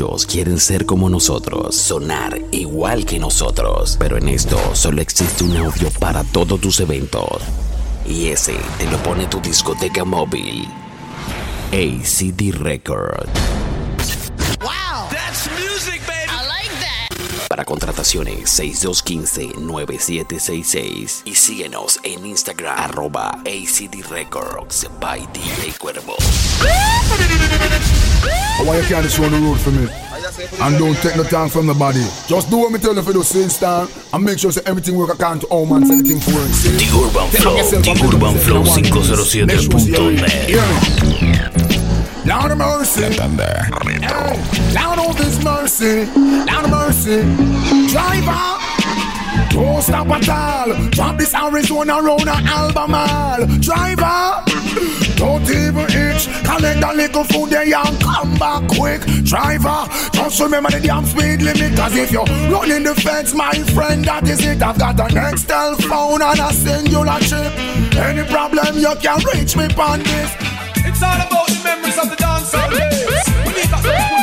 Muchos quieren ser como nosotros, sonar igual que nosotros, pero en esto solo existe un audio para todos tus eventos. Y ese te lo pone tu discoteca móvil. ACD Record. Wow, that's music, baby. I like that. Para contrataciones 6215-9766 y síguenos en Instagram arroba ACD Records by DJ Cuervo. Why you can't just run the road for me? And don't take no time from the body. Just do what me tell you for the same style and make sure say everything work according to all man's anything for it. The Urban Flow, The Urban Flow 507.net. Lord of mercy. Hey, Lord of His mercy. Lord of mercy. Driver. Don't stop at all. Drop this Arizona round a Albemarle. Driver. Don't even itch. Collect a little food there and come back quick. Driver. Just remember the damn speed limit. Cause if you're running the fence, my friend, that is it. I've got an Excel phone and a singular chip. Any problem, you can reach me on this. It's all about the memories of the dancehall days. We need that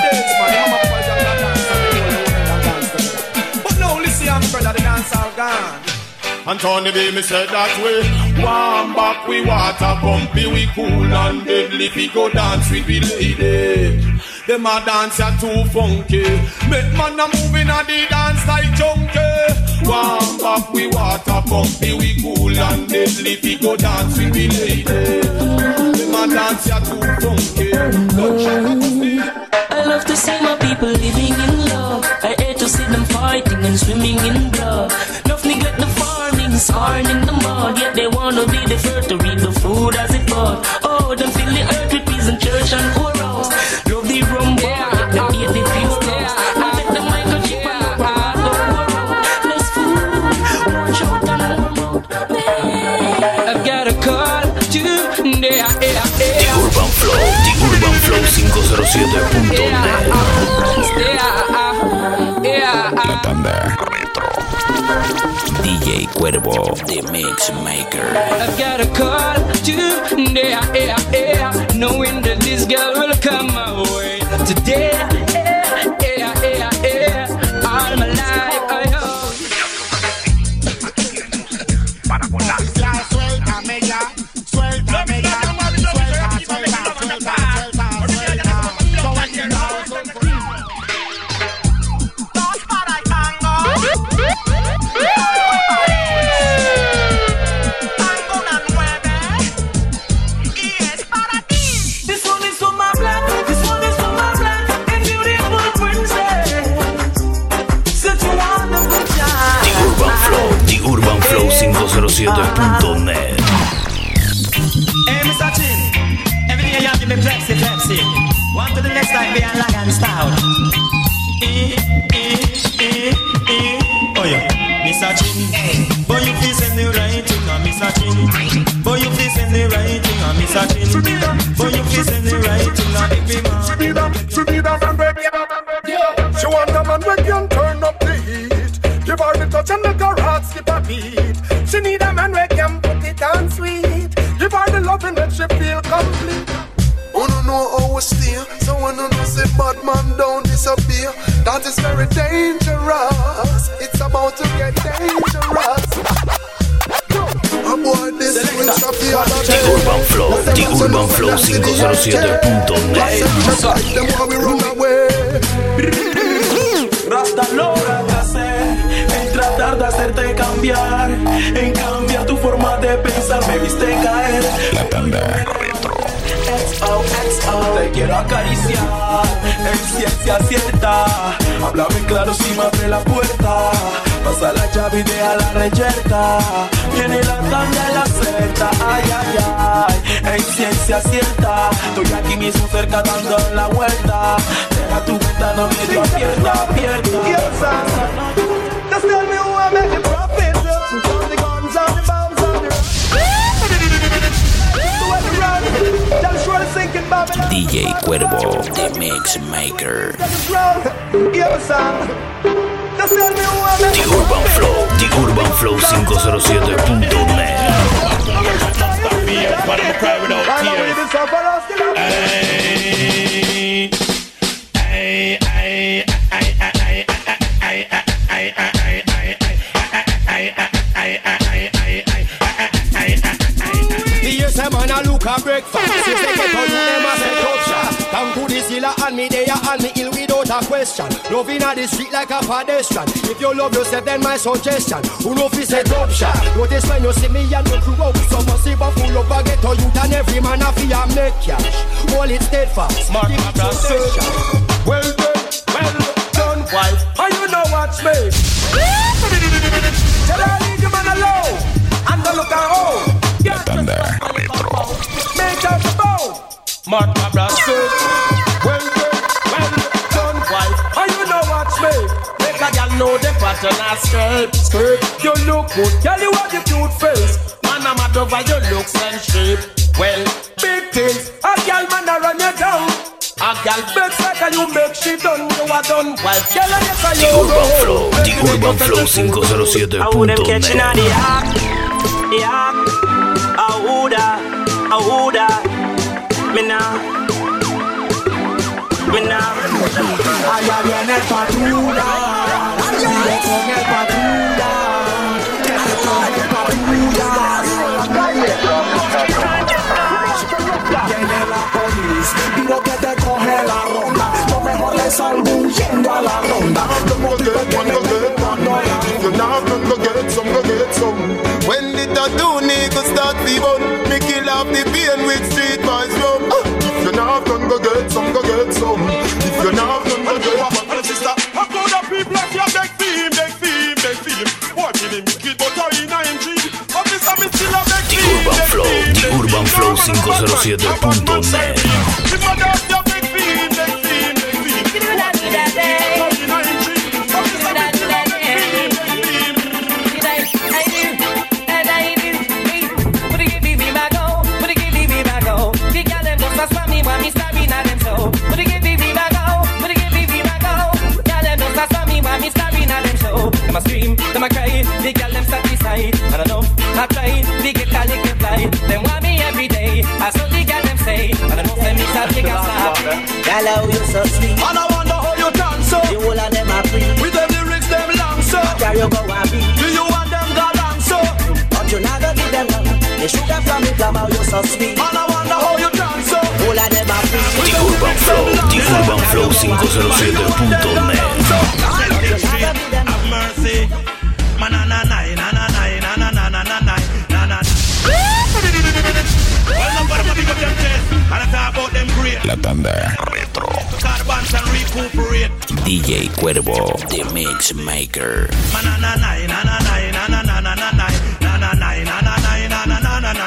And Tony B, me said that way. Warm back, we water pumpy, we cool and deadly. We go dance with we lady. Them a dance ya too funky. Make man a moving a the dance like junkie. Warm back, we water pumpy, we cool and deadly. We go dance with we lady. Them a dance ya too funky. I love to see my people living in love. I hate to see them fighting and swimming in blood. Enough neglect the farming, scarring in the mud. Yet they wanna be the first to reap the food as it bud. Oh, them fill the earth with peace and church and chorus. Love the rum bar, yet them hate the pure rose. I bet the microchip and the bar go around. Less food, more shot and more mouth. I've got a call to yeah, yeah, The. Urban Flow, The Urban Flow 507.net. La tanda retro. DJ Cuervo, The Mix Maker. I've got a call to yeah, yeah, yeah, knowing that this girl will come my way today. That is very dangerous. It's about to get dangerous. The. Urban Flow, The Urban Flow 507.net. Them why we run away. Rasta logra hacer en tratar de hacerte cambiar, en cambiar tu forma de pensar, me viste caer. La tanda quiero acariciar en ciencia cierta. Háblame claro si me abre la puerta. Pasa la llave y deja la reyerta. Viene la tanda y la celta, ay, ay, ay. En ciencia cierta, estoy aquí mismo cerca dando la vuelta. Deja tu ventana medio abierta, abierta. Just tell me who I make the profit. From the guns and the Cuervo, The Mix Maker. The Urban Flow, The Urban Flow 507.net. breakfast. If they up shot Down to the zilla and me there and me ill without a question. Loving a the street like a pedestrian. If you love yourself then my suggestion. Who know fi set up shot? Notice when you see me and you crew out Some must see but full of a ghetto youth And every man a fi a make cash. Hold it steadfast. Smart Well done, well done wife. And you know what's me Tell her leave your man alone. And don't look at home. Thunder. Make out the bow. Mark my brass know the pattern of skirt, skirt. You look good, girl. You have the cute face. Man, I'm mad over your looks and shape. Well, big things. A girl man a run you down. A girl begs like you make she done. You are done. Wife, girl, I guess I The Urban Flow, The Urban Flow 507.net. I would them catching on the act, the act. Ahuda, Ahuda, Mina, Mina. Allá viene el patrulla, viene con el patrulla, con el patrulla. Viene la que te coge la ronda. A la ronda. Que. When the tattoo nigga start the bun, me kill off the pain with street boys rum. Ah, if you're not gonna go get some, go get some. If you not gonna go get some, urbanflow507.net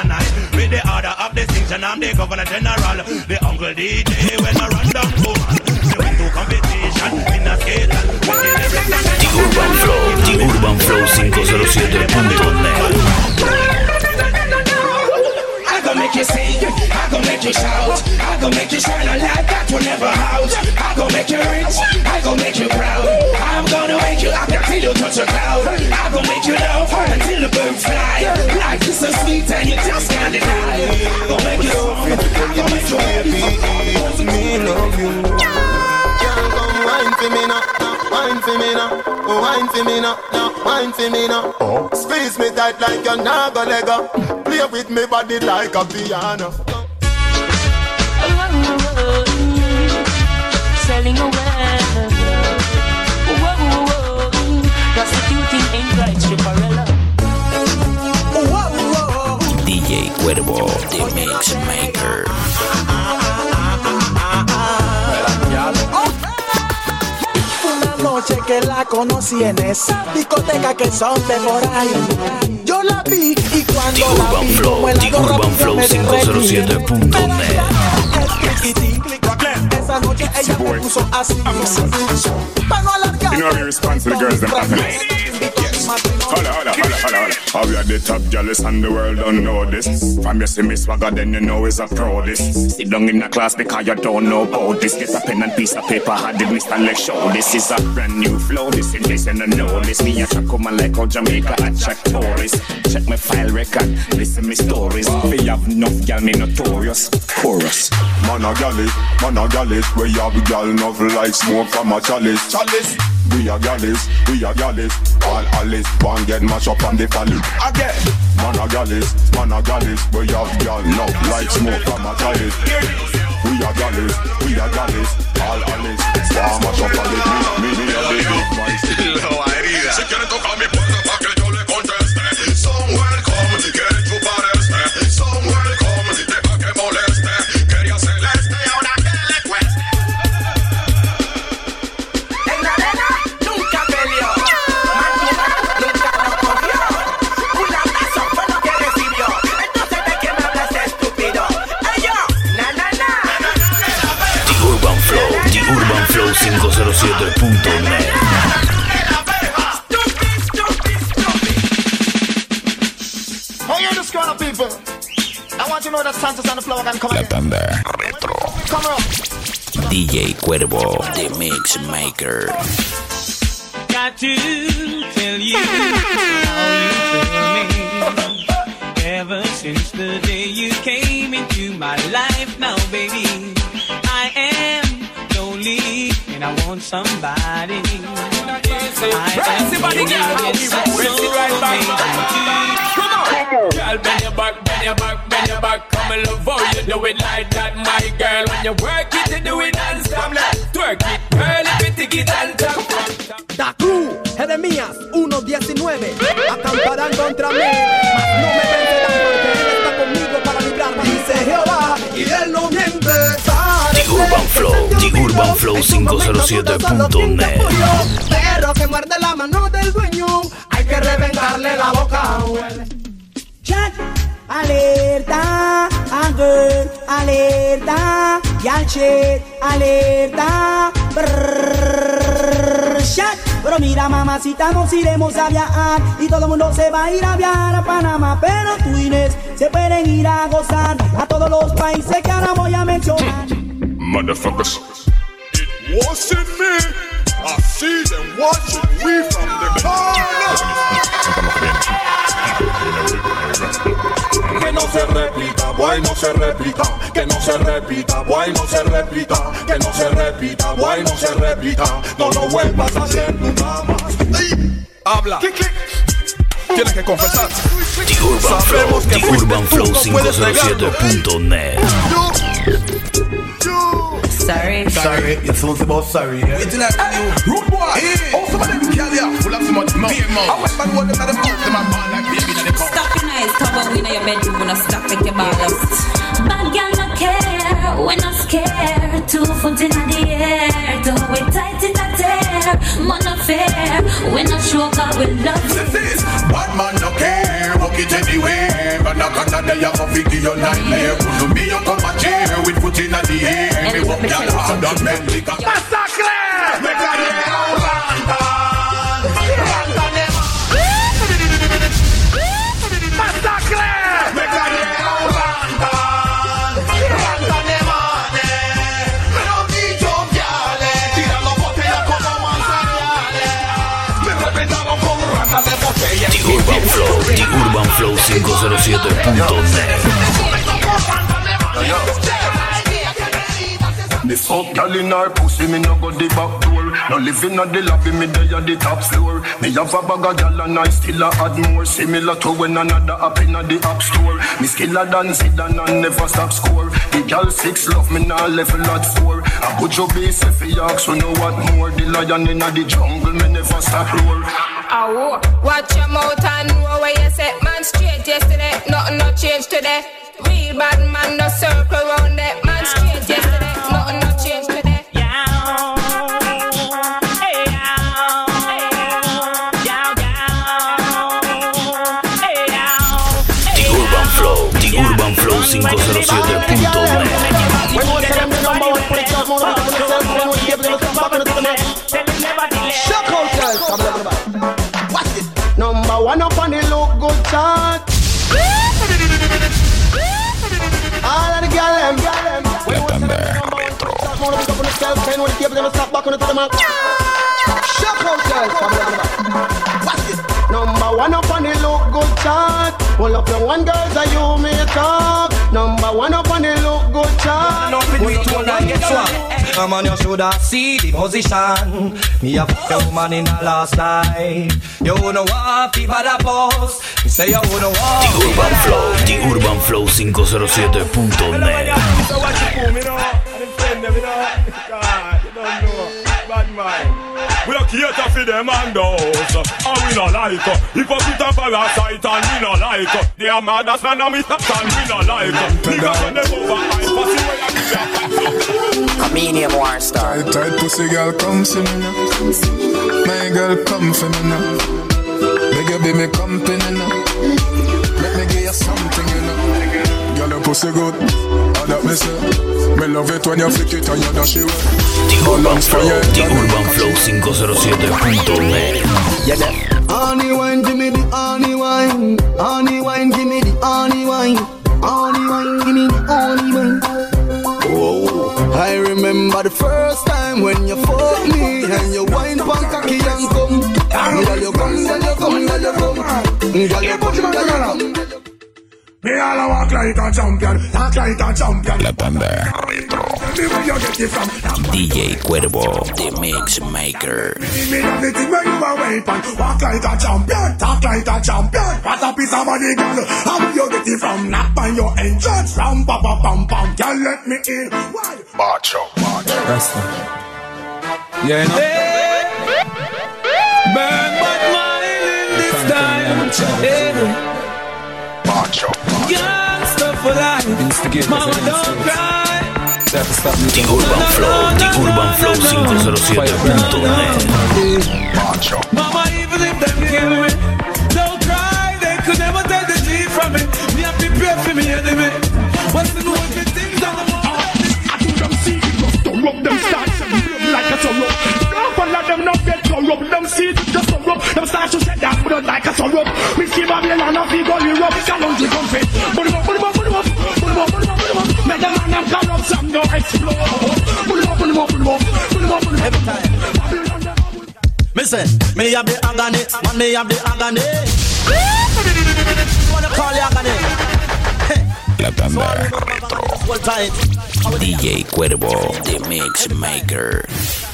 na. With the order of distinction, I'm the governor general, the uncle DJ when I run down woman. Went to competition in a skate and with the lyrics The Urban Flow, The Urban Flow 507.net. I gon' make you sing, make you shout, I gon' make you shine a light that will never out. I gon' make you rich, I gon' make you proud. I'm gonna wake you up until you touch a cloud. I gon' make you love until the birds fly. Life is so sweet and you just can't deny. I gon' make you happy, I gon' make you happy. me love you. Girl, come wine for me now, now, wine for me now, oh, wine for me now, now, wine for me now. Oh. Squeeze me tight like a naga lego. Play with me body like a piano. Selling away. Whoa, whoa, whoa. Prostituting ain't right, Stripperella. DJ Cuervo, The Mix Maker. Una noche que la conocí en esa discoteca que son de por ahí. Yo la vi y The cuando la Urban vi Flow, como el The Urban Flow me derretí. 507.net. Esa noche ella me puso así. Para no alargar. You know how we respond to the girls them happiness. Holla, holla, holla, holla, holla. How we are the top jealous and the world don't know this. From you see me swagger, then you know it's a pro this. Sit down in the class because you don't know about this. Get a pen and piece of paper, had the Mr. Leg show. This is a brand new flow, this in case you don't know this. Me a track woman like how Jamaica attract tourists. Check my file record, listen me stories. We have enough gal me notorious. Chorus. Man a galley, man a galley, chalice. We have gal enough like smoke from a chalice. Chalice. We are gallis, we are gallis. All Alice, one get mash up on the valley. Again. Man a gallis, man a gallis. We have gal enough like smoke from a chalice. We are gallis, we are gallis. All Alice, one mash up on the valley. Me, me, a big, big voice. Si quieren tocar mi La again. tanda. Come on. DJ Cuervo, The Mix Maker. Got to tell you how you thrill me. Ever since the day you came into my life, now baby, I am lonely and I want somebody. I am curious and so amazing Come on, girl, bend your back, bend your back, bend your back. Come and love how you do it like that, my girl. When you work it, you do it non-stop. Like, twerk it, girl, if you take it on top. Da Cruz, Jeremías 1.19 Acamparán contra mí Mas no me UrbanFlow507.net. Perro que muerde la mano del dueño, hay que reventarle la boca. Chat, alerta, Aguer, alerta, Yalchet, alerta, brrr, chat. Pero mira, mamacita, nos iremos a viajar y todo el mundo se va a ir a viajar a Panamá. Pero tú, Inés, se pueden ir a gozar a todos los países que ahora voy a mencionar. Motherfuckers. Wasn't me. I see them watching we from the Que no se repita, boy, no se repita. Que no se repita, boy, no se repita. Que no se repita, boy, no se repita. No lo vuelvas a hacer nunca más. Habla. Tienes que confesar. The Urban Flow, The Urban Flow 507.net. Sorry. Sorry, it sounds about sorry. Yeah? Wait till I tell you. Rude boy. Hey. Oh, some of them girl here full of so much mouth. I went man one them at the mouth, them a ball like baby in the cup. Stop your eyes, cover we in your bedroom when I stop with your ballast. Bad girl no care, We're not scared. Two foot in the air, do it tight in the tear. Man no fair, We're not show cause we love you. This is bad man no care, walk it anywhere. But now can I have a figure your nightmare? Could me you come a chair put in. Me walk y'all hard and make liquor. Massacre! Make a real random. Random them. Massacre! Make a real random. Random Pero mi joviale. Tirando botella como manzanales. Me reventaron con ratas de botella. The Urban Flow. The Urban Flow 507.net. Me fuck gal in her pussy, me no go the back door. No living at the lobby, me there at the top floor. Me have a bag of gal and I still a add more. Similar to when another up in the app store. Me skiller than Zidane and never stop score. The gal six love me now level at four. I put your base if you ask, so know what more. The lion in the jungle, me never stop roar. Oh, watch your mouth and know where you set man straight yesterday. Nothing no change today. Real bad man no circle round that man straight yesterday. 507.net. Number one up on the look good chart. All of the gal them. La tanda retro. Shock out girls. Number one up on the look good chart. Pull up your one girls are you may talk. Number one up on the look good chart. No, fit me to one, guess what? Come on, you shoulda see the position. Me a fuck a woman in the last night. You wanna walk people that post. Me say you wanna walk. The Urban Flow, The Urban Flow 507.net. We don't cater for them and those And we not like uh, Hypocrite and parasite and we not like uh, They are mad as man and we stop and we not like uh, Niggas when them over high Pussy where you give your Comedian war star. Tight, tight pussy girl, come see me now. My girl, come for me now. Beg you be me company now. Let me give you something, you know. Girl, your pussy good. All that me say. Me love it when you flick it and you dash it. The Urban Flow, The Urban Flow 507.net. Yeah, that honey wine, give me the honey wine. Honey wine, give me the honey wine. Honey wine, give me the honey wine. Oh, I remember the first time when you fucked me and you wine pon cocky and come. Girl, you come, girl, you come, girl, you come. Girl, you come, girl, you come. Me all a walk like a champion, talk like a champion. La tanda retro. Me where you get it from? DJ Cuervo, The Mix Maker. Me love it when you a wait walk like a champion, talk like a champion. What a piece of money, girl. How you get it from? Knock on your entrance, ram pa pa pam pam. Girl, let me in. Why? Macho, macho. Rasta. Yeah, you know. Burn but mine in this time. Yeah. Macho. Gangsta for life. Mama don't cry. The Urban Flow, The Urban Flow 507.net. Macho. Mama, even if them kill me, don't cry. They could never take the G from me. Me have to pray for me enemy. What's the most the things on the I do them see it just to rub them start to blood like a sorrow. Don't follow them not get to rub them see it just to rub them start to shed that blood like a sorrow. We see Babylon and we go Europe, challenge the country. Put them up, put them up, put them up, put them up, put them up, put them up. Make them man them corrupt, some don't explode. Put them up, put them up, put them up, put them up, put them up. Every time. Babylon. Me say, me have the agony, man, me have the agony. Wanna call you agony? La tanda Hold tight. DJ Cuervo, The Mix Maker.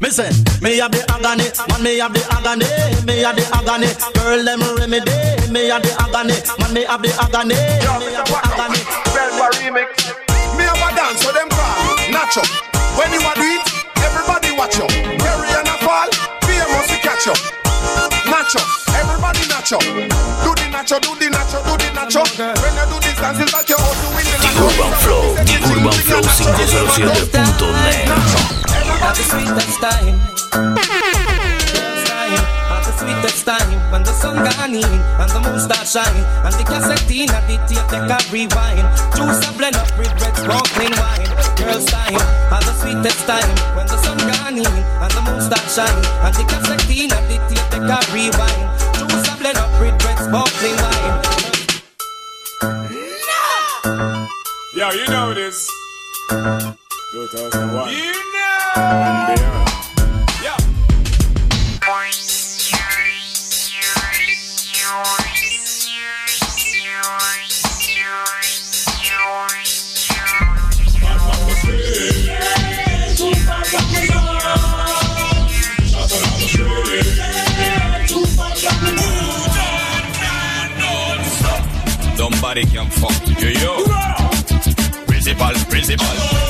Me say, me have the agony, man, me have the agony, me have the agony. Girl, them remedy, me have the agony, man, me have the agony, me have the agony. remix. Me have a dance so them call Nacho. When you a do it, everybody watch you. Harry and a fall, fear must catch you. Nacho, everybody nacho. Do the nacho, do the nacho, do the nacho. When you do this dance, it's like you're out to win the The. Urban Flow, The Urban Flow 507.net. At the sweetest time. Girls time. At the sweetest time. When the sun gone in and the moon start shine. And the cassette in at the tape they can rewind. Juice a blend up with red sparkling wine. Girls time. At the sweetest time. When the sun gone in and the moon start shine. And the cassette in at the tape they can rewind. Juice a blend up with red sparkling wine. No! Yo, you know this. 2001. You Beyond. Yo. Somebody can fuck you, yo. Principal, principal.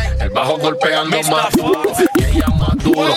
Bajo golpeando más duro. Y ella más duro.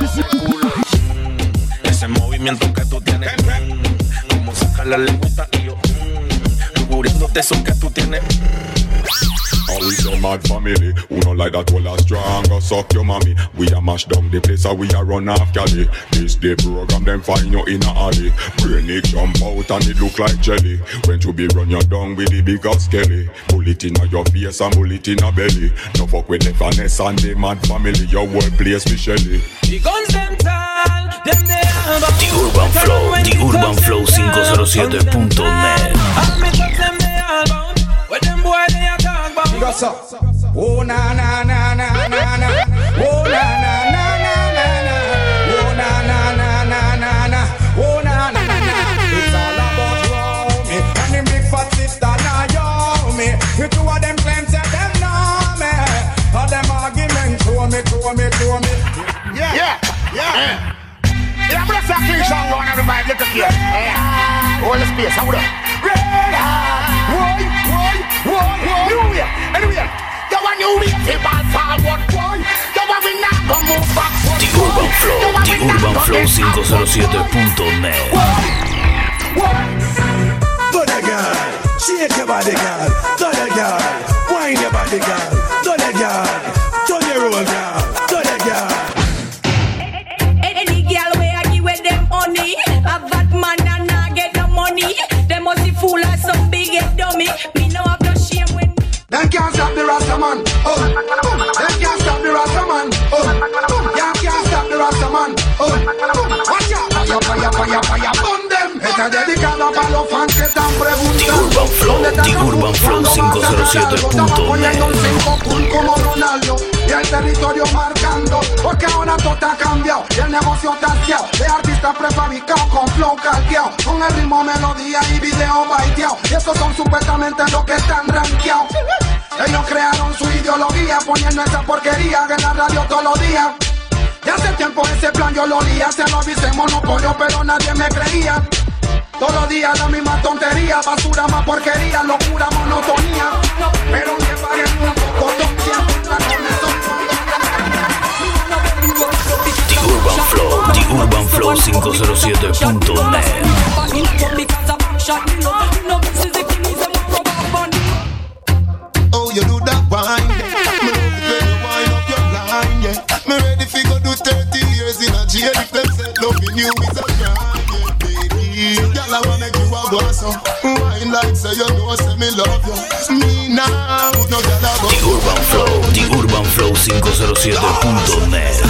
Ese culo. Mm, Ese movimiento que tú tienes. mm, Como sacar la lengüita y yo. mm, eso que tú tienes. mm. We say mad family, who no like that whole a strong. Go suck your mommy, we a mash down the place and we a run off Cali This day program them find you in a alley. Brain it jump out and it look like jelly. When you be run you down with the big ass skelly. Bullet in your face and bullet in a belly. No fuck with the finesse and the mad family. Your whole place be shelly The guns them tall, them they have The Urban Flow, The Urban Flow 507.net All all a about? Oh na na na na na na. Oh na na na na na na. Oh na na na na na na. Oh na na na na. It's all about Romy and them big fat sister Naomi. The two of them claim say them know me. All them argument throw me, throw me, throw me. Yeah, yeah, yeah. Yeah, I'm gonna start clean song going everybody. Look up here. Yeah. Hold the space. Hold up. Red hot. Why, why, why? New year. Anyway. You want new year. Tip on forward. Why? You want we not gonna move backward. The Urban Flow, The Urban Flow 507.net Do the girl, shake your body, girl. The girl, wine your body, girl. Do the girl, están preguntando. ¿Dónde está The Urban Flow Cuando vas a sacar, lo estamos 507.net poniendo un cinco cool como Ronaldo y el territorio marcando porque ahora todo está cambiado y el negocio está de artistas prefabricados con flow calqueado con el ritmo, melodía y video baiteado y esos son supuestamente los que están rankeados. Ellos crearon su ideología poniendo esa porquería en la radio todos los días. Ya hace tiempo ese plan yo lo olía se lo avisé monopolio pero nadie me creía todos los días la misma tontería, basura más porquería, locura, monotonía. Pero que paguen un poco, The Urban Flow, The Urban Flow 507.net wine like say you know, say me love you. Me now, no girl I The Urban Flow, The Urban Flow 507.net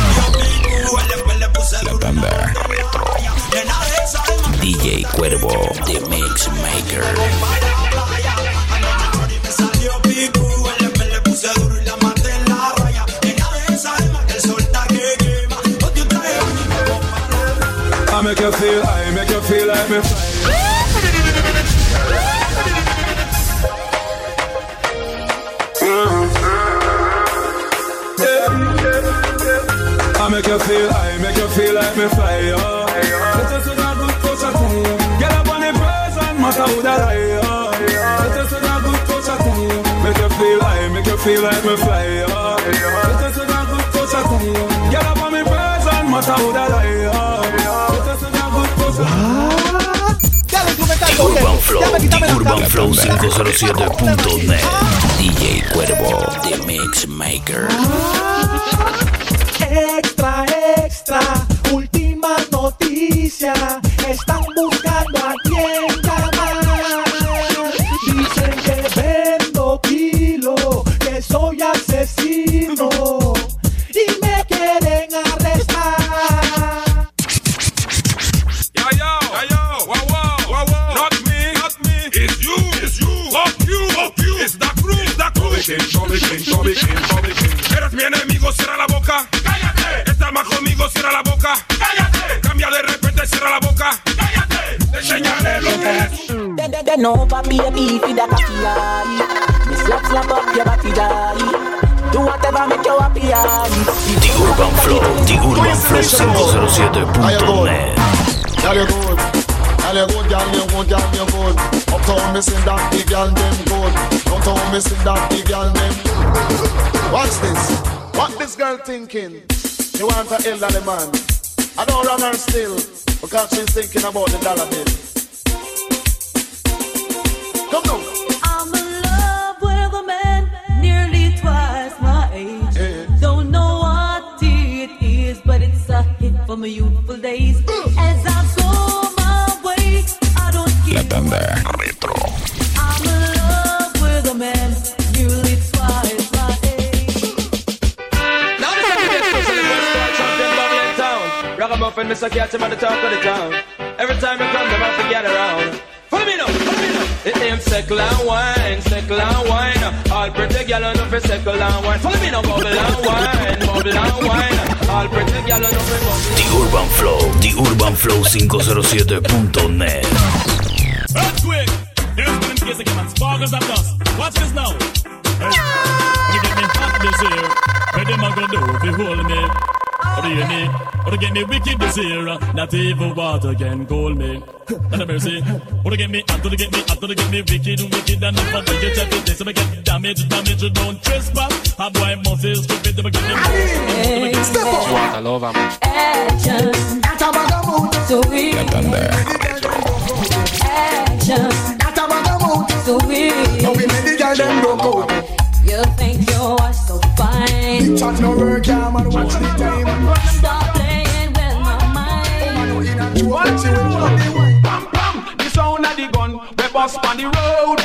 La retro. DJ Cuervo, The Mix Maker I make you feel, I make you feel like me fly. You feel, I make you feel like me fly, oh. Let us with a good time. Get up on the present, matter who that I, oh. Let us with a good time. Make you feel, I make you feel like me fly, oh. Let us with a good time. Get up on the present, matter who that I, oh. Let us with a good time. Urban Flow, The Urban Flow 507.net DJ Cuervo, The Mix Maker Extra, extra, última noticia. Es. Then, then, then over, baby, for the cocky eye. Me slap, slap up your body, die. Do whatever make you happy, eye. The Urban Flow, The Urban Flow 507.net Girl, you good. Girl, you good, girl, you good, girl, you good. Uptown, me sing that the girl them good. Downtown, me sing that the girl them. Watch this. What this girl thinking? She want a elderly man. I don't run her still because she's thinking about the dollar bill. Mm. I'm in love with a man nearly twice my age. Don't know what it is, but it's a hit from my youthful days. As I go my way, I don't La tanda retro. I'm with a man twice my age. Now this is in Mr. Cat, I'm the top of the town. Every time I come, them have to around. Ain't second and wine, second and wine. All pretty gal on up second and wine. Follow me now, bubble and wine, bubble and wine. All pretty gal on up. The Urban Flow, The Urban Flow 507.net. Earthquake! There's been case again, man. Sparkles of dust. Watch this now. You get me hot this year, where them a go do if you hold me? Or do you me? Or get me wicked this year, not even water can cool me. And a mercy. Or to get me hot, or to get me hot, or to get me wicked, wicked, and if I do get chatty, this, I get damage, damage, don't trespass. A boy must is stupid, they get me Step up. You want to love him. Action. So we La tanda action. So we Now we make the girl them broke out. You think you're so fine. Chat no work, yeah, man. Watch the time. Stop playing with my oh, mind. Watch it. Pam pam, the sound of the gun, we bust on the road.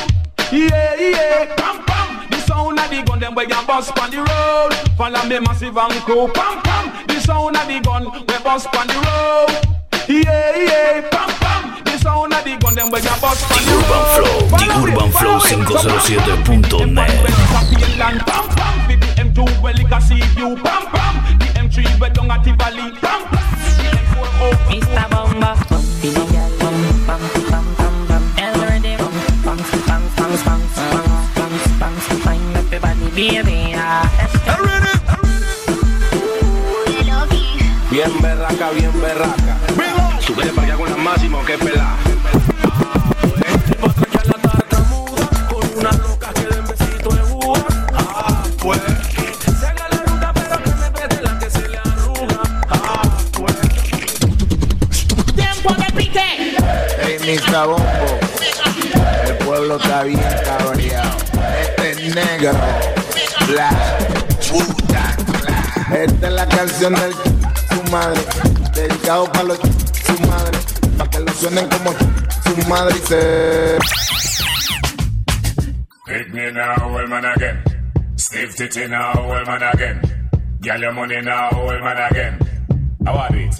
Yeah yeah, pam pam, the sound of the gun, them we can bust on the road. Follow me massive and cool. Pam pam, the sound of the gun, we bust on the road. Yeah yeah, pam pam, the the. Urban Flow, The Urban Flow 507.net. The M2 Bien berraca, bien berraca. Máximo que es pelado. Pastrucha la tartamuda con unas nucas que den besito de búho. Se haga la ruta pero que se vete la que se le arruga. Tiempo de pique. Ey, mi sabombo. El pueblo está bien cabreado. Este es negro. La puta. Esta es la canción del su madre. Dedicado para los su madre. Para que lo suenen como su madre y se. Pick me now, old man again. Stiff titty now, old man again. Get your money now, old man again. How are it?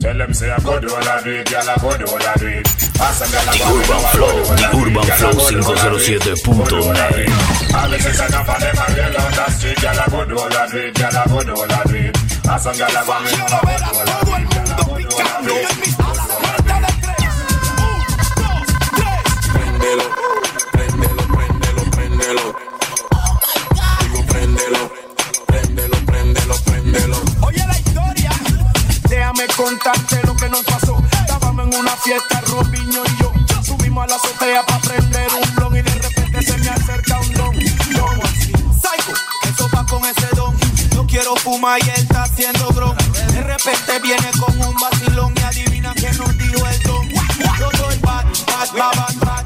Tell them say I go do all I do it, girl I go do all I do it. Urban Flow. Urban Flow go do all I do it. 507.net. All this is enough of them, I real on the street, girl I go do all I do it, girl I go do all I do it. Ask them girl I go me know I go do all I do it, contarte lo que nos pasó. Estábamos en una fiesta, Robiño y yo. Subimos a la azotea para prender un blon y de repente se me acerca un don. Don. Psycho, eso va con ese don. Yo quiero fumar y él está haciendo bron. De repente viene con un vacilón y adivina que nos dijo el don. Yo soy bad, bad, bad, bad, bad,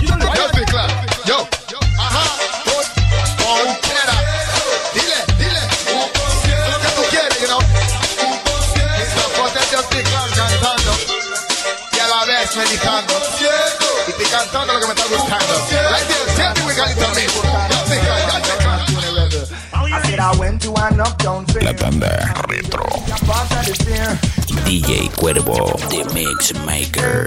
estás meditando. Y te cantando lo que me está gustando. Like this, siempre me calito a mí. La tanda retro. DJ Cuervo, The Mix Maker.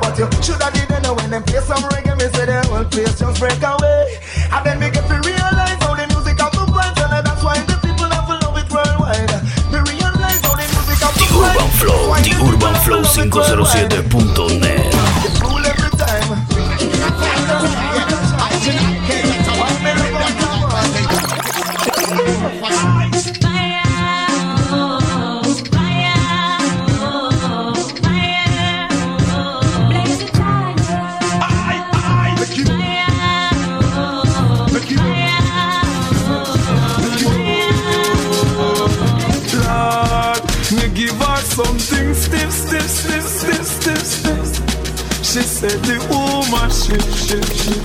But you should have didn't know when them play some reggae, me say the whole place just break away. And then me urbanflow507.net She said the woman shit, shit, shit.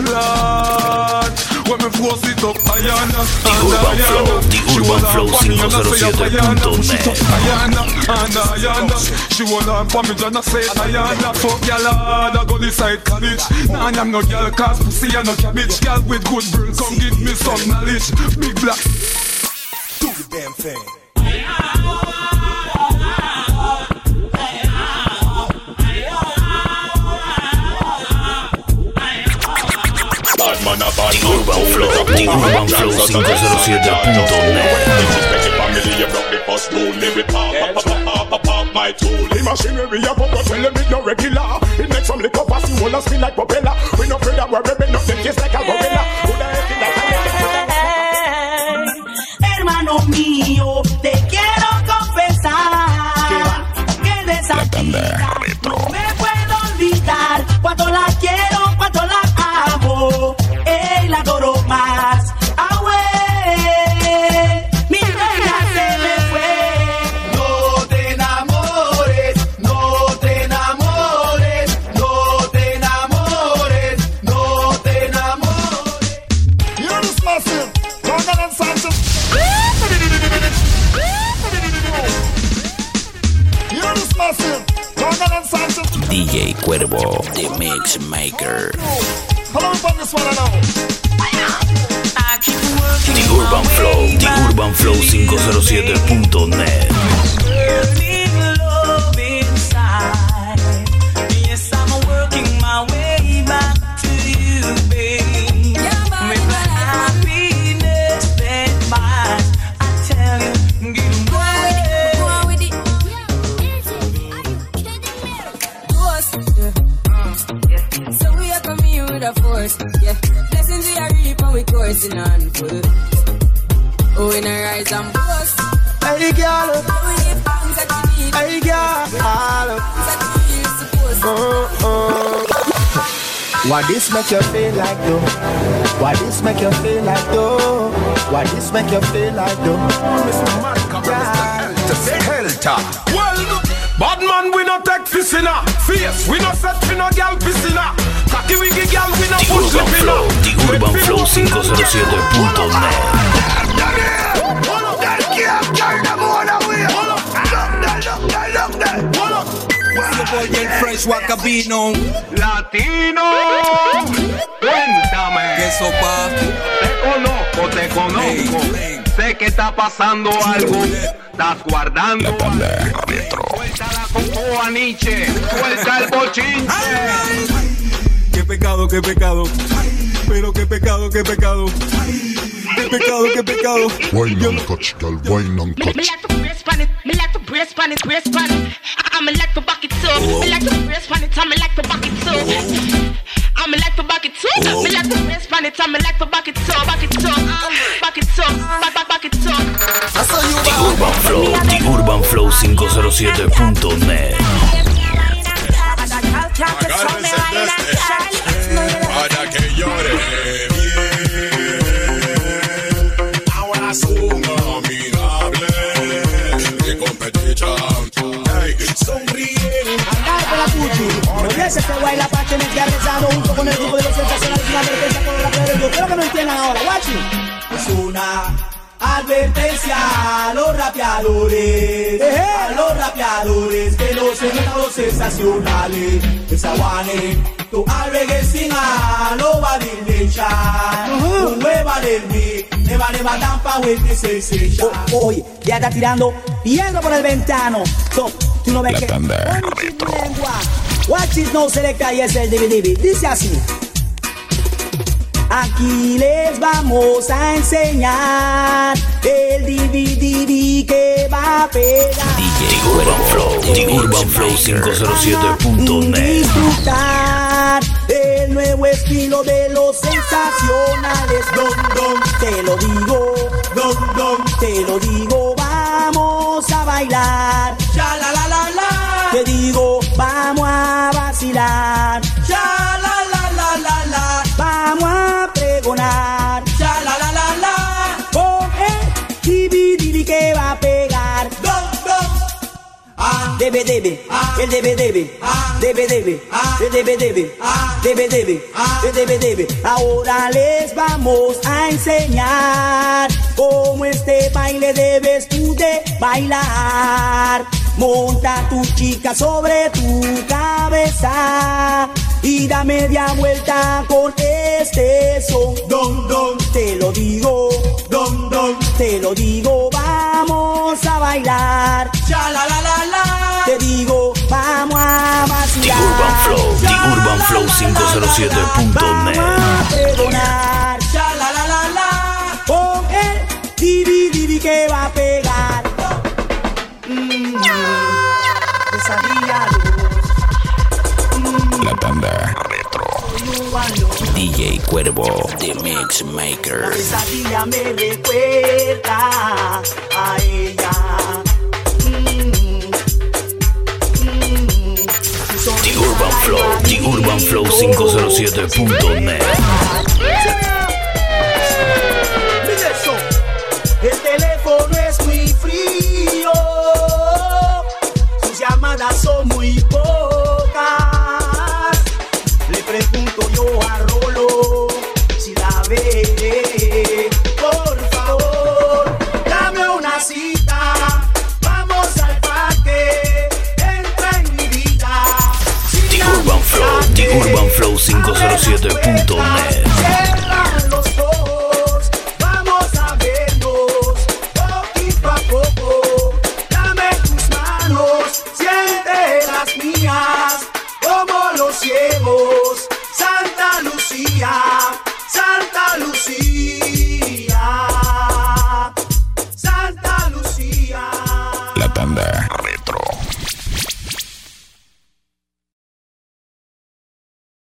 Lord, when me force it up, I Ayana, The Urban Flow, The Urban Flow 507.net. Ayana, and Ayana. She wanna on for me, Jana say Ayana. Fuck y'all hard, I go decide college. Nah, I'm no girl, cause pussy and no cabbage. Girl with good brain, come give me some knowledge. Big black. Do the damn thing. Urban Flow, The Urban Flow 507.net. Disrespect family, you broke the first rule. Me with pop, pop, pop, pop, pop, pop, my tool. The machinery a pump, tell them it no regular. It makes some liquor pass, you spin like propeller. We no afraid that we're ripping up them case like a gorilla. Hermano mío, te quiero confesar que de Cuervo, The Mix Maker. The Urban Flow, The Urban Flow 507.net. Why this make you feel like though? Why this make you feel like though? Why this make you feel like though? Mr. Malcolm, Mr. Helter. Well, bad man, we no take fish in a face. We no set for no gal piss in a. Cocky wiggy gal, we no push The push Urban lip in Flow, a. The Urban Flow 507.net. Fresh Wacabino. Latino, cuéntame. ¿Qué sopa? Te conozco, te conozco. Sé que está pasando algo. Estás guardando. Suelta la cocoa, Nietzsche. Suelta el bochinche. Qué pecado, qué pecado. Pero qué pecado, qué pecado. Qué pecado, qué pecado. Wine and catch, girl, wine and Me, me like to brace pan it, me like to brace pan it, brace pan it. Like to back it up, me like to brace pan it, I me like to back it up. I me like to back it up, me like to brace pan it, I me like to back it up, back it up, back it up, back back back it up. The Urban Flow, The Urban Flow 507.net. Para rapeadores, a los rapeadores que no se metan los sensacionales. Esa guane, tu albergue sin a no va a dilecha. Tu nueva del mi, neva neva tampa with the sensation. Oye, ya está tirando piedra por el ventano. So, tú no ves que. Oye, tu lengua. Watch it no selecta y es el DVD. Dice así. Aquí les vamos a enseñar el DVD que va a pegar. DJ Urban Flow, The Urban Flow 507.net. Disfrutar el nuevo estilo de los sensacionales. Don, don, te lo digo. Don, don, te lo digo. Vamos a bailar. debe debe, el debe debe, debe debe, el debe debe, debe debe, el debe debe. Ahora les vamos a enseñar cómo este baile debes tú de bailar. Monta tu chica sobre tu cabeza y da media vuelta con este son. Don, don, te lo digo, don, don, te lo digo, vamos a bailar. Ya la la la la. Te digo, vamos a The vacilar. Urban Flow, The Urban la, Flow la, la, la, la, 507.net. Vamos a pregonar. Ya la la la la. Con el divi divi que va a pegar. Mm, pesadilla La tanda. DJ Cuervo, The Mix Maker. La pesadilla me recuerda a ella. Mm, mm. The Urban Flow, The Urban Flow 507.net. Por favor, dame una cita. Vamos al parque. Entra en mi vida. The Urban Flow, The Urban Flow 507.net.